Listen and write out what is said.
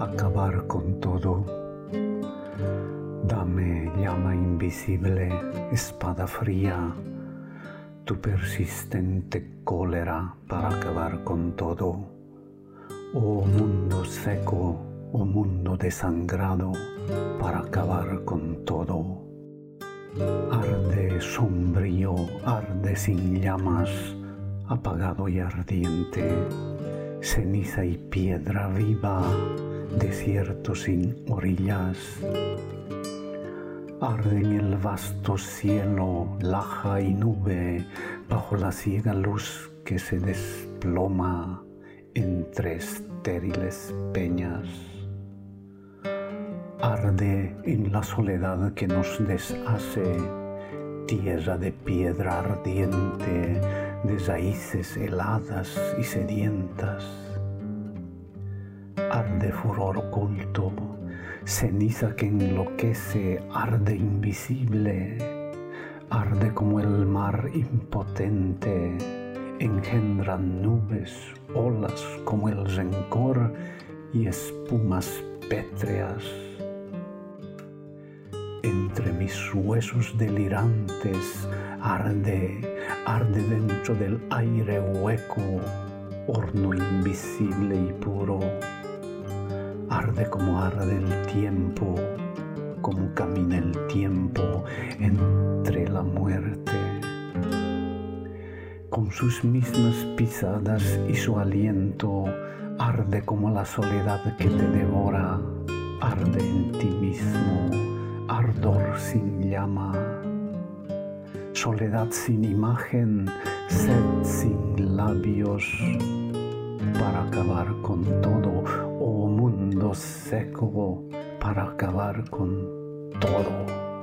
Acabar con todo. Dame llama invisible, espada fría, tu persistente cólera para acabar con todo. Oh mundo seco, oh mundo desangrado, para acabar con todo. Arde sombrío, arde sin llamas, apagado y ardiente, ceniza y piedra viva, desierto sin orillas. Arde en el vasto cielo, laja y nube, bajo la ciega luz que se desploma entre estériles peñas. Arde en la soledad que nos deshace, tierra de piedra ardiente, de raíces heladas y sedientas. Arde furor oculto, ceniza que enloquece, arde invisible, arde como el mar impotente, engendra nubes, olas como el rencor y espumas pétreas. Mis huesos delirantes arde, arde dentro del aire hueco, horno invisible y puro. Arde como arde el tiempo, como camina el tiempo entre la muerte. Con sus mismas pisadas y su aliento, arde como la soledad que te devora, arde en ti mismo, ardor sin llama. Soledad sin imagen, sed sin labios, para acabar con todo, oh mundo seco, para acabar con todo.